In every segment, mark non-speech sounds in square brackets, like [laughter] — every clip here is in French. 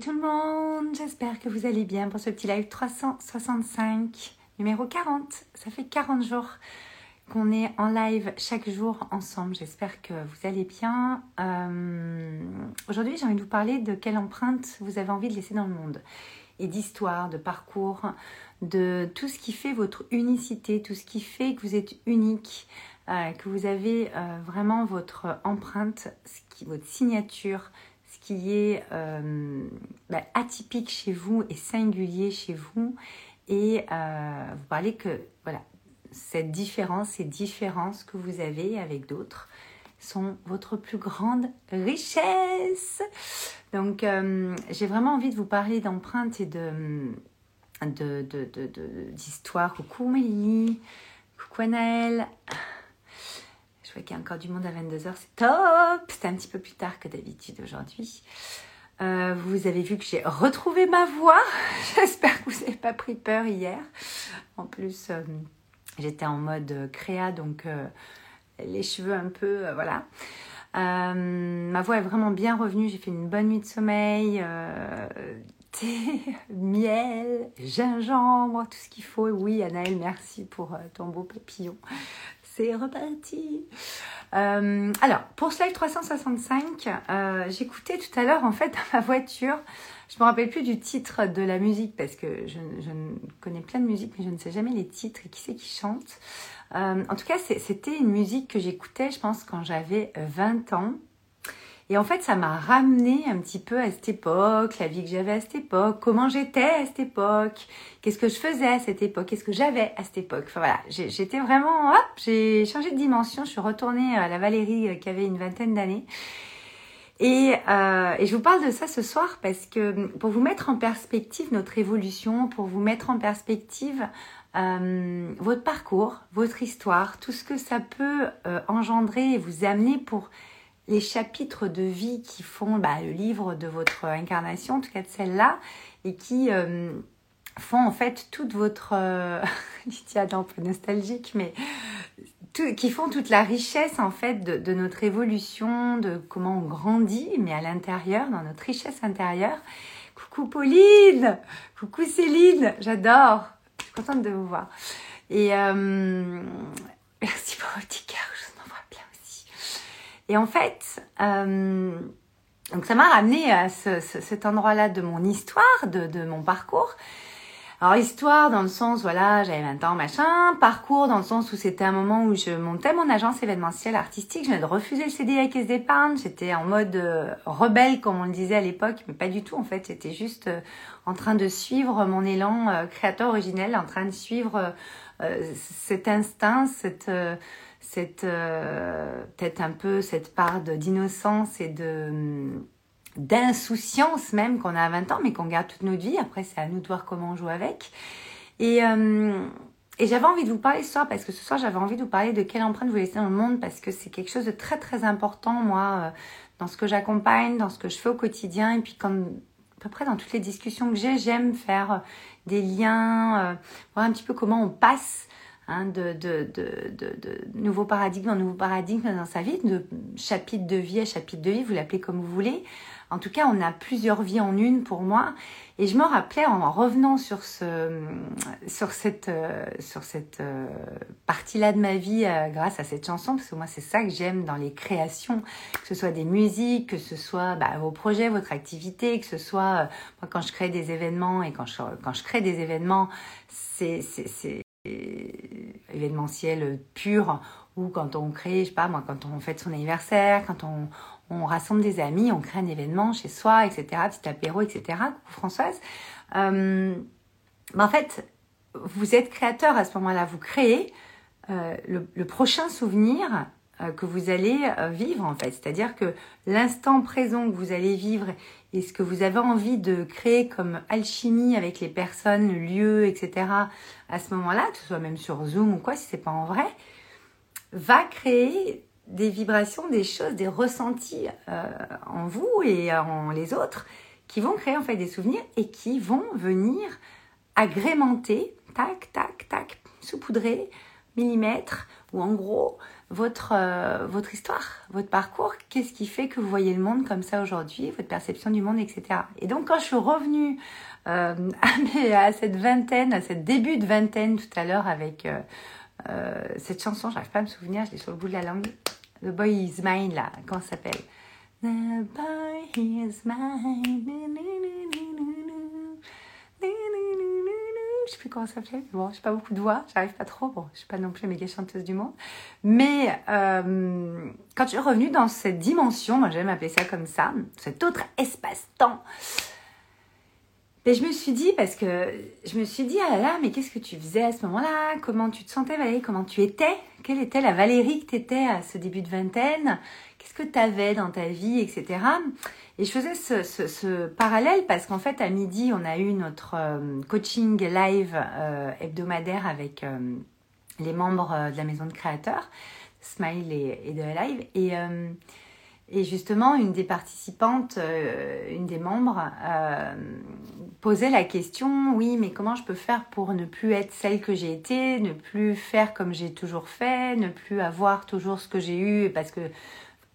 tout le monde, j'espère que vous allez bien pour ce petit live 365, numéro 40. Ça fait 40 jours qu'on est en live chaque jour ensemble. J'espère que vous allez bien. Euh, aujourd'hui, j'ai envie de vous parler de quelle empreinte vous avez envie de laisser dans le monde. Et d'histoire, de parcours, de tout ce qui fait votre unicité, tout ce qui fait que vous êtes unique, euh, que vous avez euh, vraiment votre empreinte, qui, votre signature, ce qui est euh, bah, atypique chez vous et singulier chez vous. Et euh, vous parlez que voilà, cette différence, ces différences que vous avez avec d'autres sont votre plus grande richesse. Donc, euh, j'ai vraiment envie de vous parler d'empreintes et de d'histoire. De, de, coucou Mélie, coucou Anaëlle. Je vois qu'il y a encore du monde à 22h, c'est top C'est un petit peu plus tard que d'habitude aujourd'hui. Euh, vous avez vu que j'ai retrouvé ma voix. [laughs] J'espère que vous n'avez pas pris peur hier. En plus, euh, j'étais en mode créa, donc euh, les cheveux un peu, voilà. ma voix est vraiment bien revenue. J'ai fait une bonne nuit de sommeil. [laughs] thé, miel, gingembre, tout ce qu'il faut. Oui, Anaël, merci pour ton beau papillon c'est reparti. Euh, alors, pour ce live 365, euh, j'écoutais tout à l'heure, en fait, dans ma voiture, je me rappelle plus du titre de la musique parce que je, connais plein de musiques, mais je ne sais jamais les titres et qui c'est qui chante. Euh, en tout cas, c'était une musique que j'écoutais, je pense, quand j'avais 20 ans. Et en fait, ça m'a ramené un petit peu à cette époque, la vie que j'avais à cette époque, comment j'étais à cette époque, qu'est-ce que je faisais à cette époque, qu'est-ce que j'avais à cette époque. Enfin voilà, j'étais vraiment, hop, j'ai changé de dimension, je suis retournée à la Valérie euh, qui avait une vingtaine d'années. Et, euh, et, je vous parle de ça ce soir parce que pour vous mettre en perspective notre évolution, pour vous mettre en perspective euh, votre parcours, votre histoire, tout ce que ça peut engendrer et vous amener pour les chapitres de vie qui font bah, le livre de votre incarnation, en tout cas de celle-là, et qui euh, font en fait toute votre... Euh, [laughs] un peu nostalgique, mais qui font toute la richesse en fait de, notre évolution, de comment on grandit, mais à l'intérieur, dans notre richesse intérieure. Coucou Pauline Coucou Céline J'adore Je suis contente de vous voir. Et euh, [laughs] merci pour vos petits cœurs, et en fait, euh, donc ça m'a ramené à ce, cet endroit-là de mon histoire, de, mon parcours. Alors histoire dans le sens, voilà, j'avais 20 ans, machin. Parcours dans le sens où c'était un moment où je montais mon agence événementielle artistique. Je venais de refuser le CD avec Caisse d'épargne. J'étais en mode euh, rebelle, comme on le disait à l'époque, mais pas du tout en fait. J'étais juste euh, en train de suivre mon élan créateur originel, en train de suivre cet instinct, cette cette euh, peut-être un peu cette part d'innocence et de d'insouciance même qu'on a à 20 ans, mais qu'on garde toute notre vie. Après, c'est à nous de voir comment on joue avec. Et, euh, et j'avais envie de vous parler ce soir, parce que ce soir, j'avais envie de vous parler de quelle empreinte vous laissez dans le monde, parce que c'est quelque chose de très, très important, moi, euh, dans ce que j'accompagne, dans ce que je fais au quotidien, et puis comme à peu près dans toutes les discussions que j'ai, j'aime faire des liens, voir un petit peu comment on passe Hein, de, de, de, de, nouveaux paradigmes en nouveaux paradigmes dans sa vie, de chapitre de vie à chapitre de vie, vous l'appelez comme vous voulez. En tout cas, on a plusieurs vies en une pour moi. Et je me rappelais en revenant sur, ce, sur cette, euh, sur cette euh, partie-là de ma vie euh, grâce à cette chanson, parce que moi c'est ça que j'aime dans les créations, que ce soit des musiques, que ce soit bah, vos projets, votre activité, que ce soit moi quand je crée des événements et quand je, quand je crée des événements, c'est événementiel pur ou quand on crée, je sais pas moi, quand on fête son anniversaire, quand on, rassemble des amis, on crée un événement chez soi, etc., petit apéro, etc. Coucou Françoise. Euh, en fait, vous êtes créateur à ce moment-là, vous créez euh, le, le, prochain souvenir euh, que vous allez euh, vivre en fait. C'est-à-dire que l'instant présent que vous allez vivre et ce que vous avez envie de créer comme alchimie avec les personnes, le lieu, etc. à ce moment-là, que ce soit même sur Zoom ou quoi, si c'est pas en vrai, va créer des vibrations, des choses, des ressentis euh, en vous et en les autres qui vont créer en fait des souvenirs et qui vont venir agrémenter, tac, tac, tac, saupoudrer millimètres, ou en gros, votre, euh, votre histoire, votre parcours, qu'est-ce qui fait que vous voyez le monde comme ça aujourd'hui, votre perception du monde, etc. Et donc quand je suis revenue euh, à, cette vingtaine, à cette début de vingtaine tout à l'heure avec euh, cette chanson, j'arrive pas à me souvenir, je l'ai sur le bout de la langue, The Boy Is Mine là, comment ça s'appelle The Boy Is Mine. Je sais plus comment ça s'appelait. Bon, j'ai pas beaucoup de voix, j'arrive pas trop. Bon, je suis pas non plus la méga chanteuse du monde. Mais euh, quand je suis revenue dans cette dimension, moi j'aime appeler ça comme ça, cet autre espace-temps, ben, je me suis dit, parce que je me suis dit, ah là là, mais qu'est-ce que tu faisais à ce moment-là? Comment tu te sentais, Valérie? Comment tu étais? Quelle était la Valérie que tu étais à ce début de vingtaine? Qu'est-ce que tu avais dans ta vie, etc. Et je faisais ce, parallèle parce qu'en fait, à midi, on a eu notre euh, coaching live euh, hebdomadaire avec euh, les membres de la maison de créateurs, Smile et, et de Live. Et, et, justement, une des participantes, une des membres, posait la question, oui, mais comment je peux faire pour ne plus être celle que j'ai été, ne plus faire comme j'ai toujours fait, ne plus avoir toujours ce que j'ai eu, parce que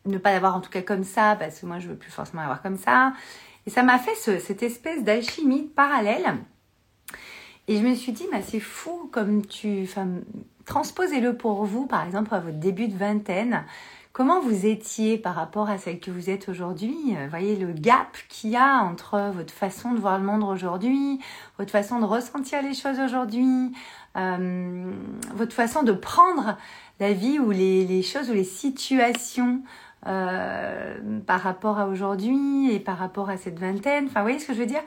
ne pas l'avoir en tout cas comme ça, parce que moi je veux plus forcément l'avoir comme ça. Et ça m'a fait cette espèce d'alchimie parallèle. Et je me suis dit, bah, c'est fou comme tu. Transposez-le pour vous, par exemple, à votre début de vingtaine. Comment vous étiez par rapport à celle que vous êtes aujourd'hui? Voyez le gap qu'il y a entre votre façon de voir le monde aujourd'hui, votre façon de ressentir les choses aujourd'hui, euh, votre façon de prendre la vie ou les choses ou les situations euh, par rapport à aujourd'hui et par rapport à cette vingtaine. Enfin, vous voyez ce que je veux dire?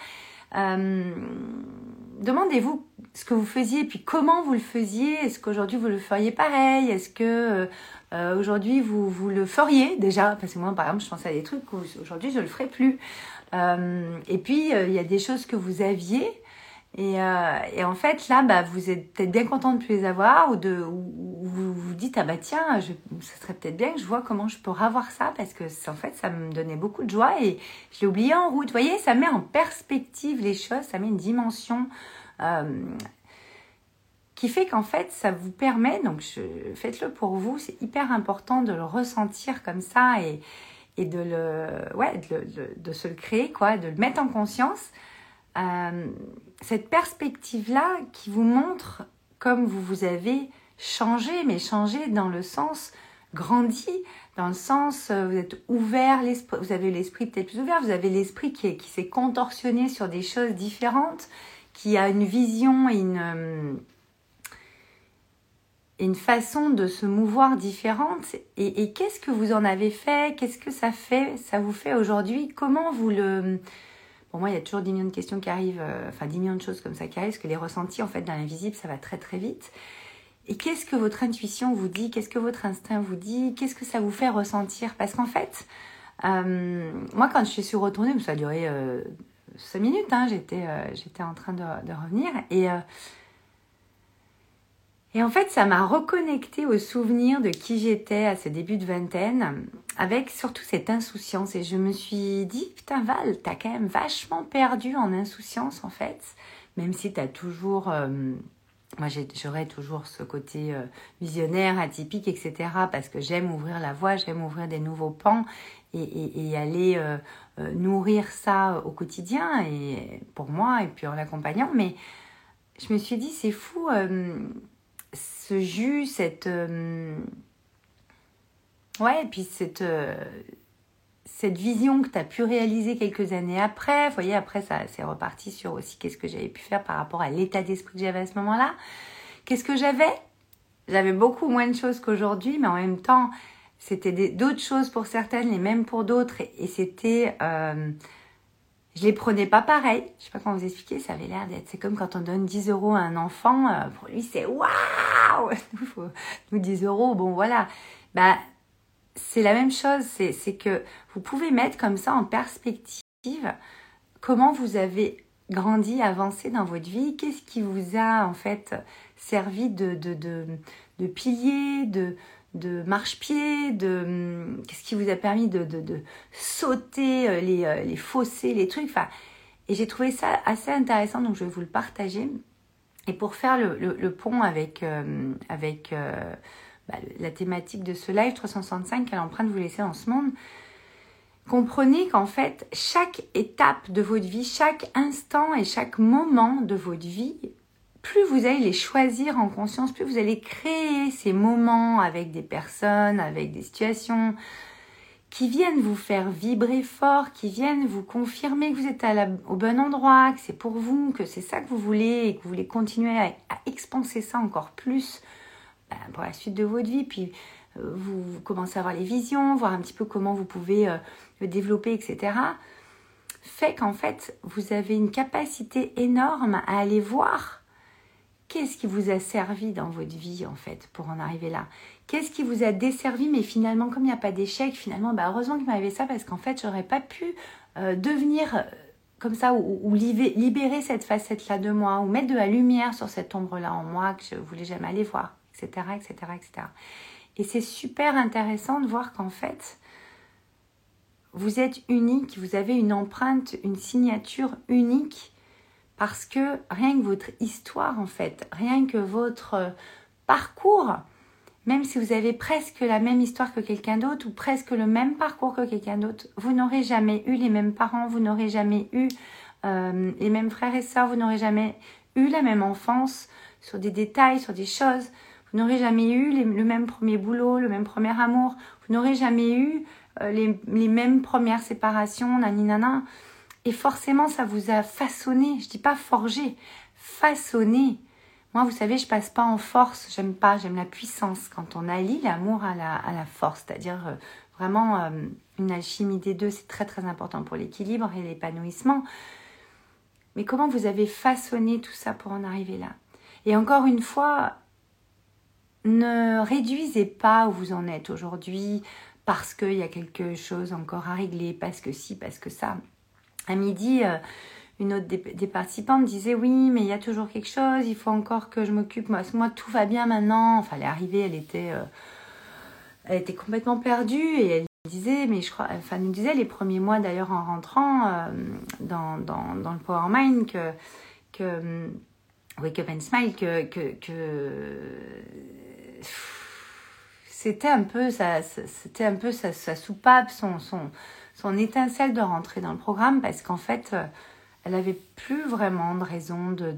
Euh, Demandez-vous ce que vous faisiez et puis comment vous le faisiez. Est-ce qu'aujourd'hui vous le feriez pareil? Est-ce que euh, aujourd'hui vous, vous le feriez déjà? Parce que moi, par exemple, je pense à des trucs où aujourd'hui je ne le ferai plus. et puis, il y a des choses que vous aviez et, euh, et, en fait, là, bah, vous êtes peut-être bien content de plus les avoir ou, de, ou, vous vous dites, ah bah tiens, je, ça serait peut-être bien que je vois comment je peux avoir ça parce que en fait, ça me donnait beaucoup de joie et je l'ai oublié en route. Vous voyez, ça met en perspective les choses, ça met une dimension euh, qui fait qu'en fait, ça vous permet, donc faites-le pour vous, c'est hyper important de le ressentir comme ça et, et de, le, ouais, de, de, de se le créer, quoi, de le mettre en conscience. Euh, cette perspective-là qui vous montre comme vous vous avez changé, mais changé dans le sens grandi, dans le sens euh, vous êtes ouvert, vous avez l'esprit peut-être plus ouvert, vous avez l'esprit qui, qui s'est contorsionné sur des choses différentes, qui a une vision et une, euh, une façon de se mouvoir différente. Et, et qu'est-ce que vous en avez fait? Qu'est-ce que ça fait Ça vous fait aujourd'hui? Comment vous le pour moi, il y a toujours 10 millions de questions qui arrivent, euh, enfin 10 millions de choses comme ça qui arrivent, parce que les ressentis, en fait, dans l'invisible, ça va très très vite. Et qu'est-ce que votre intuition vous dit? Qu'est-ce que votre instinct vous dit? Qu'est-ce que ça vous fait ressentir? Parce qu'en fait, euh, moi, quand je suis retournée, ça a duré euh, 5 minutes, hein, j'étais, euh, j'étais en train de, de revenir, et et en fait, ça m'a reconnecté au souvenir de qui j'étais à ce début de vingtaine, avec surtout cette insouciance. Et je me suis dit, putain Val, t'as quand même vachement perdu en insouciance en fait, même si t'as toujours... Euh, moi, j'aurais toujours ce côté euh, visionnaire, atypique, etc. Parce que j'aime ouvrir la voie, j'aime ouvrir des nouveaux pans et, aller euh, nourrir ça au quotidien, et pour moi, et puis en l'accompagnant. Mais je me suis dit, c'est fou ce jus, cette. Euh, ouais, et puis cette. Euh, cette vision que tu as pu réaliser quelques années après, voyez, après ça c'est reparti sur aussi qu'est-ce que j'avais pu faire par rapport à l'état d'esprit que j'avais à ce moment-là. Qu'est-ce que j'avais? J'avais beaucoup moins de choses qu'aujourd'hui, mais en même temps, c'était d'autres choses pour certaines et même pour d'autres. Et, c'était euh, je les prenais pas pareil. Je sais pas comment vous expliquer, ça avait l'air d'être. C'est comme quand on donne 10 euros à un enfant, euh, pour lui c'est waouh [laughs] Nous, 10 euros, bon voilà. Bah, c'est la même chose, c'est que vous pouvez mettre comme ça en perspective comment vous avez grandi, avancé dans votre vie, qu'est-ce qui vous a en fait servi de, de, de, de pilier, de, de marche-pied, de hum, qu'est-ce qui vous a permis de, sauter euh, les, euh, les, fossés, les trucs. Enfin, et j'ai trouvé ça assez intéressant, donc je vais vous le partager. Et pour faire le, pont avec, avec euh, bah, la thématique de ce live 365, quelle empreinte vous laissez dans ce monde, comprenez qu'en fait, chaque étape de votre vie, chaque instant et chaque moment de votre vie, plus vous allez les choisir en conscience, plus vous allez créer ces moments avec des personnes, avec des situations, qui viennent vous faire vibrer fort, qui viennent vous confirmer que vous êtes au bon endroit, que c'est pour vous, que c'est ça que vous voulez et que vous voulez continuer à, expanser ça encore plus ben, pour la suite de votre vie. Puis euh, vous, commencez à avoir les visions, voir un petit peu comment vous pouvez euh, le développer, etc. Fait qu'en fait, vous avez une capacité énorme à aller voir qu'est-ce qui vous a servi dans votre vie en fait pour en arriver là? Qu'est-ce qui vous a desservi Mais finalement, comme il n'y a pas d'échec, finalement, bah heureusement qu'il m'avait ça parce qu'en fait, j'aurais pas pu euh, devenir euh, comme ça ou, libérer cette facette-là de moi ou mettre de la lumière sur cette ombre-là en moi que je voulais jamais aller voir, etc., etc., etc. Et c'est super intéressant de voir qu'en fait, vous êtes unique, vous avez une empreinte, une signature unique parce que rien que votre histoire, en fait, rien que votre parcours, même si vous avez presque la même histoire que quelqu'un d'autre ou presque le même parcours que quelqu'un d'autre, vous n'aurez jamais eu les mêmes parents, vous n'aurez jamais eu euh, les mêmes frères et sœurs, vous n'aurez jamais eu la même enfance sur des détails, sur des choses, vous n'aurez jamais eu le même premier boulot, le même premier amour, vous n'aurez jamais eu euh, les, mêmes premières séparations, nana. Forcément, ça vous a façonné, je dis pas forgé, façonné moi, vous savez, je passe pas en force, j'aime pas, j'aime la puissance. Quand on allie l'amour à la, à la force, c'est-à-dire euh, vraiment euh, une alchimie des deux, c'est très très important pour l'équilibre et l'épanouissement. Mais comment vous avez façonné tout ça pour en arriver là? Et encore une fois, ne réduisez pas où vous en êtes aujourd'hui parce qu'il y a quelque chose encore à régler, parce que si, parce que ça. À midi, euh, une autre des, participantes disait oui mais il y a toujours quelque chose il faut encore que je m'occupe. Moi, tout va bien maintenant. Enfin elle est arrivée elle était euh, elle était complètement perdue et elle disait mais je crois enfin nous disait les premiers mois d'ailleurs en rentrant euh, dans, dans, dans, le Power Mind que que Wake Up and Smile que, que, que c'était un peu ça c'était un peu sa, sa soupape son, son son étincelle de rentrer dans le programme parce qu'en fait euh, elle avait plus vraiment de raison de,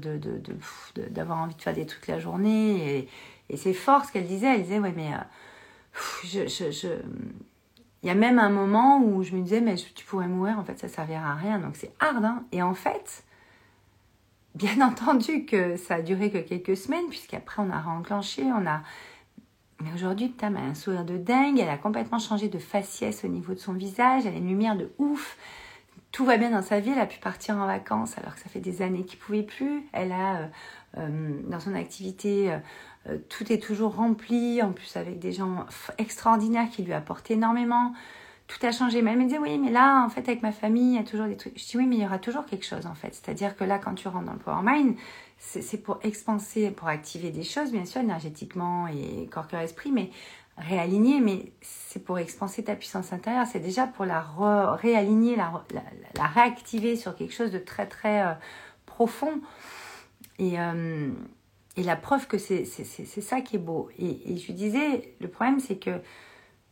d'avoir envie de faire des trucs la journée. Et, c'est fort ce qu'elle disait. Elle disait, ouais, mais euh, il y a même un moment où je me disais, mais tu pourrais mourir, en fait, ça servira à rien. Donc c'est hard. Hein et en fait, bien [laughs] entendu que ça a duré que quelques semaines, puisqu'après on a réenclenché, on a... Mais aujourd'hui, elle a un sourire de dingue, elle a complètement changé de faciès au niveau de son visage, elle a une lumière de ouf tout va bien dans sa vie, elle a pu partir en vacances alors que ça fait des années qu'il ne pouvait plus. Elle a, euh, euh, dans son activité, euh, tout est toujours rempli, en plus avec des gens extraordinaires qui lui apportent énormément. Tout a changé. Mais elle me disait, oui, mais là, en fait, avec ma famille, il y a toujours des trucs. Je dis, oui, mais il y aura toujours quelque chose, en fait. C'est-à-dire que là, quand tu rentres dans le Power Mind, c'est pour expanser, pour activer des choses, bien sûr, énergétiquement et corps, cœur, esprit, mais réaligner, mais c'est pour expanser ta puissance intérieure, c'est déjà pour la réaligner, la, la, réactiver sur quelque chose de très très euh, profond. Et, euh, et, la preuve que c'est ça qui est beau. Et, je lui disais, le problème c'est que...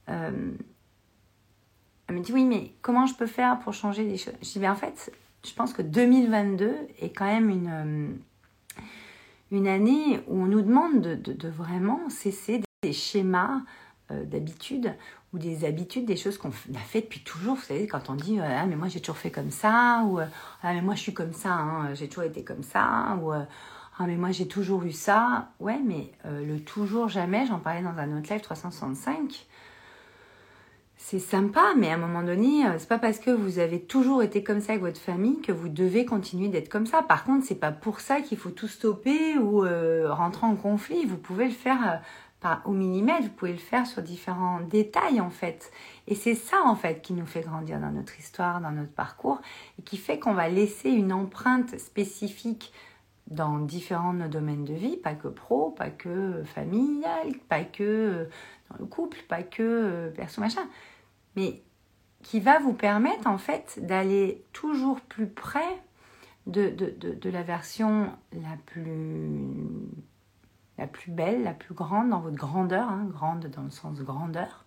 Euh, elle me dit, oui, mais comment je peux faire pour changer les choses Je dis, bien en fait, je pense que 2022 est quand même une, une année où on nous demande de, de, vraiment cesser des schémas euh, d'habitude ou des habitudes, des choses qu'on a fait depuis toujours. Vous savez, quand on dit ah mais moi j'ai toujours fait comme ça ou ah mais moi je suis comme ça, hein, j'ai toujours été comme ça ou ah mais moi j'ai toujours eu ça. Ouais, mais euh, le toujours jamais, j'en parlais dans un autre live 365. C'est sympa, mais à un moment donné, euh, c'est pas parce que vous avez toujours été comme ça avec votre famille que vous devez continuer d'être comme ça. Par contre, c'est pas pour ça qu'il faut tout stopper ou rentrer en conflit. Vous pouvez le faire pas au millimètre, vous pouvez le faire sur différents détails en fait. Et c'est ça en fait qui nous fait grandir dans notre histoire, dans notre parcours, et qui fait qu'on va laisser une empreinte spécifique dans différents domaines de vie, pas que pro, pas que familial, pas que dans le couple, pas que euh, perso machin, mais qui va vous permettre en fait d'aller toujours plus près de, la version la plus, la plus belle, la plus grande dans votre grandeur, hein, grande dans le sens grandeur,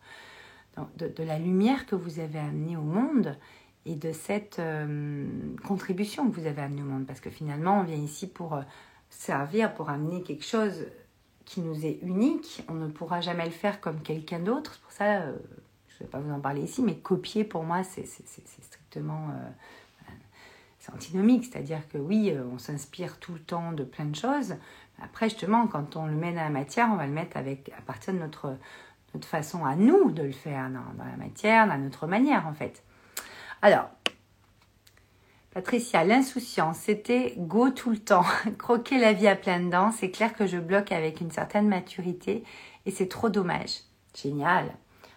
de, de, la lumière que vous avez amenée au monde et de cette euh, contribution que vous avez amenée au monde. Parce que finalement, on vient ici pour euh, servir, pour amener quelque chose qui nous est unique. On ne pourra jamais le faire comme quelqu'un d'autre. C'est pour ça, euh, je ne vais pas vous en parler ici, mais copier pour moi, c'est strictement c'est antinomique, c'est-à-dire que oui, on s'inspire tout le temps de plein de choses. Après, justement, quand on le met dans la matière, on va le mettre avec, à partir de notre, notre façon à nous de le faire dans, dans la matière, dans notre manière en fait. Alors, Patricia, l'insouciance, c'était go tout le temps, [laughs] croquer la vie à pleines dents. C'est clair que je bloque avec une certaine maturité et c'est trop dommage. Génial.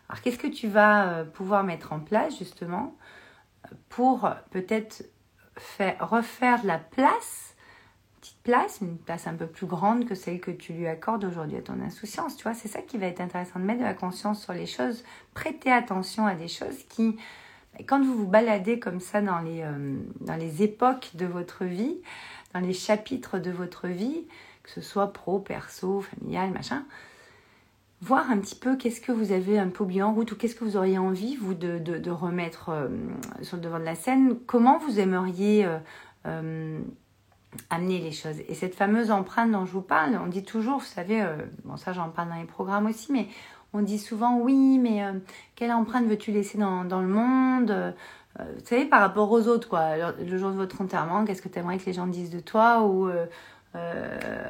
Alors, qu'est-ce que tu vas euh, pouvoir mettre en place justement pour peut-être faire, refaire de la place, une petite place, une place un peu plus grande que celle que tu lui accordes aujourd'hui à ton insouciance. Tu vois, c'est ça qui va être intéressant de mettre de la conscience sur les choses, prêter attention à des choses qui quand vous vous baladez comme ça dans les, euh, dans les époques de votre vie, dans les chapitres de votre vie, que ce soit pro, perso, familial, machin, voir un petit peu qu'est-ce que vous avez un peu oublié en route ou qu'est-ce que vous auriez envie, vous, de, de, remettre euh, sur le devant de la scène, comment vous aimeriez euh, amener les choses? Et cette fameuse empreinte dont je vous parle, on dit toujours, vous savez, bon ça j'en parle dans les programmes aussi, mais on dit souvent oui, mais euh, quelle empreinte veux-tu laisser dans, le monde euh, Vous savez, par rapport aux autres, quoi. Le, jour de votre enterrement, qu'est-ce que tu aimerais que les gens disent de toi ou euh,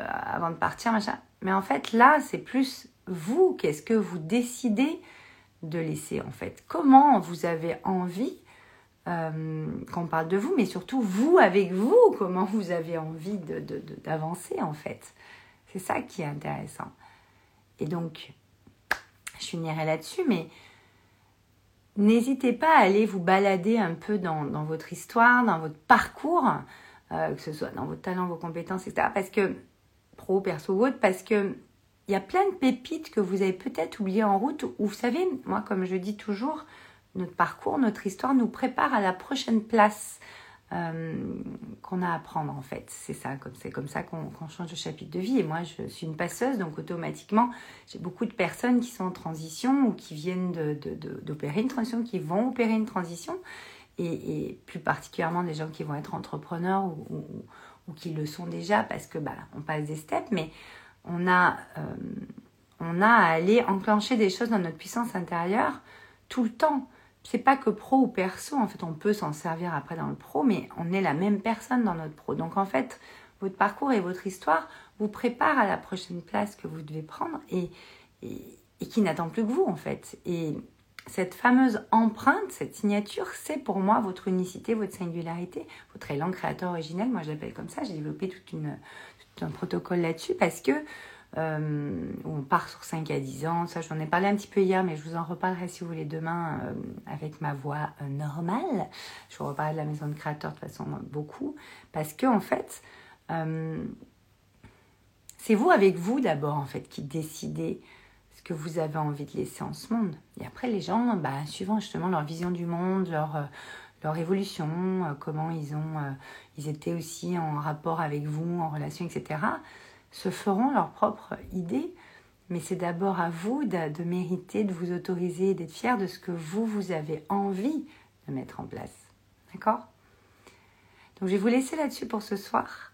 avant de partir, machin? Mais en fait, là, c'est plus vous, qu'est-ce que vous décidez de laisser, en fait? Comment vous avez envie qu'on parle de vous, mais surtout vous avec vous, comment vous avez envie d'avancer, en fait? C'est ça qui est intéressant. Et donc, je finirai là-dessus, mais n'hésitez pas à aller vous balader un peu dans, votre histoire, dans votre parcours, euh, que ce soit dans vos talents, vos compétences, etc. Parce que, pro, perso ou autre, parce que il y a plein de pépites que vous avez peut-être oubliées en route, ou vous savez, moi, comme je dis toujours, notre parcours, notre histoire nous prépare à la prochaine place. Euh, qu'on a à prendre en fait. C'est ça, c'est comme ça qu'on change de chapitre de vie. Et moi, je suis une passeuse, donc automatiquement, j'ai beaucoup de personnes qui sont en transition ou qui viennent d'opérer une transition, qui vont opérer une transition, et, plus particulièrement des gens qui vont être entrepreneurs ou, qui le sont déjà parce que bah, on passe des steps, mais on a, euh, on a à aller enclencher des choses dans notre puissance intérieure tout le temps c'est pas que pro ou perso, en fait, on peut s'en servir après dans le pro, mais on est la même personne dans notre pro. Donc en fait, votre parcours et votre histoire vous préparent à la prochaine place que vous devez prendre et, qui n'attend plus que vous, en fait. Et cette fameuse empreinte, cette signature, c'est pour moi votre unicité, votre singularité, votre élan créateur originel. Moi, je l'appelle comme ça. J'ai développé tout un protocole là-dessus parce que euh, on part sur 5 à 10 ans. Ça, j'en ai parlé un petit peu hier, mais je vous en reparlerai si vous voulez demain euh, avec ma voix euh, normale. Je vous reparlerai de la maison de créateur de façon beaucoup. Parce que, en fait, c'est vous avec vous d'abord, en fait, qui décidez ce que vous avez envie de laisser en ce monde. Et après, les gens, bah, suivant justement leur vision du monde, leur leur évolution, comment ils ont, ils étaient aussi en rapport avec vous, en relation, etc se feront leur propre idée, mais c'est d'abord à vous de, mériter, de vous autoriser, d'être fier de ce que vous, vous avez envie de mettre en place. D'accord? Donc je vais vous laisser là-dessus pour ce soir.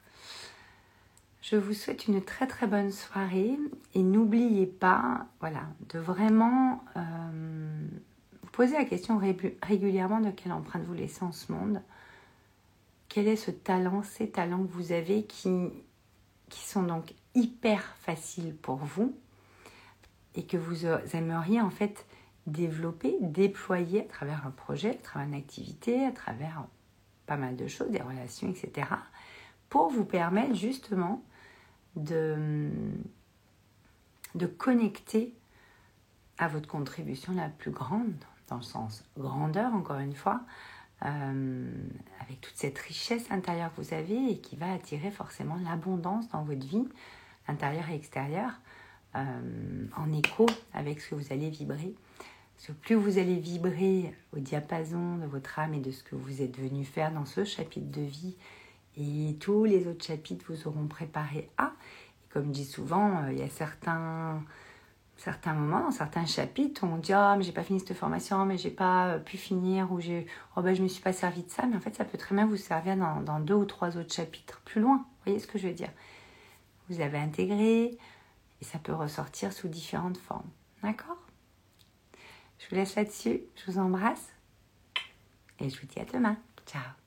Je vous souhaite une très très bonne soirée et n'oubliez pas, voilà, de vraiment euh, poser la question régulièrement de quelle empreinte vous laissez en ce monde. Quel est ce talent, ces talents que vous avez qui qui sont donc hyper faciles pour vous et que vous aimeriez en fait développer, déployer à travers un projet, à travers une activité, à travers pas mal de choses, des relations, etc. pour vous permettre justement de, de connecter à votre contribution la plus grande, dans le sens grandeur encore une fois, euh, avec toute cette richesse intérieure que vous avez et qui va attirer forcément l'abondance dans votre vie, intérieure et extérieure, euh, en écho avec ce que vous allez vibrer. Parce que plus vous allez vibrer au diapason de votre âme et de ce que vous êtes venu faire dans ce chapitre de vie, Et tous les autres chapitres vous auront préparé à. Comme je dis souvent, euh, il y a certains, certains moments, dans certains chapitres, on dit Ah, mais j'ai pas fini cette formation, mais j'ai pas euh, pu finir, ou j'ai, oh, ben, je me suis pas servi de ça. Mais en fait, ça peut très bien vous servir dans, dans deux ou trois autres chapitres plus loin. Vous voyez ce que je veux dire? Vous avez intégré, et ça peut ressortir sous différentes formes. D'accord? Je vous laisse là-dessus. Je vous embrasse. Et je vous dis à demain. Ciao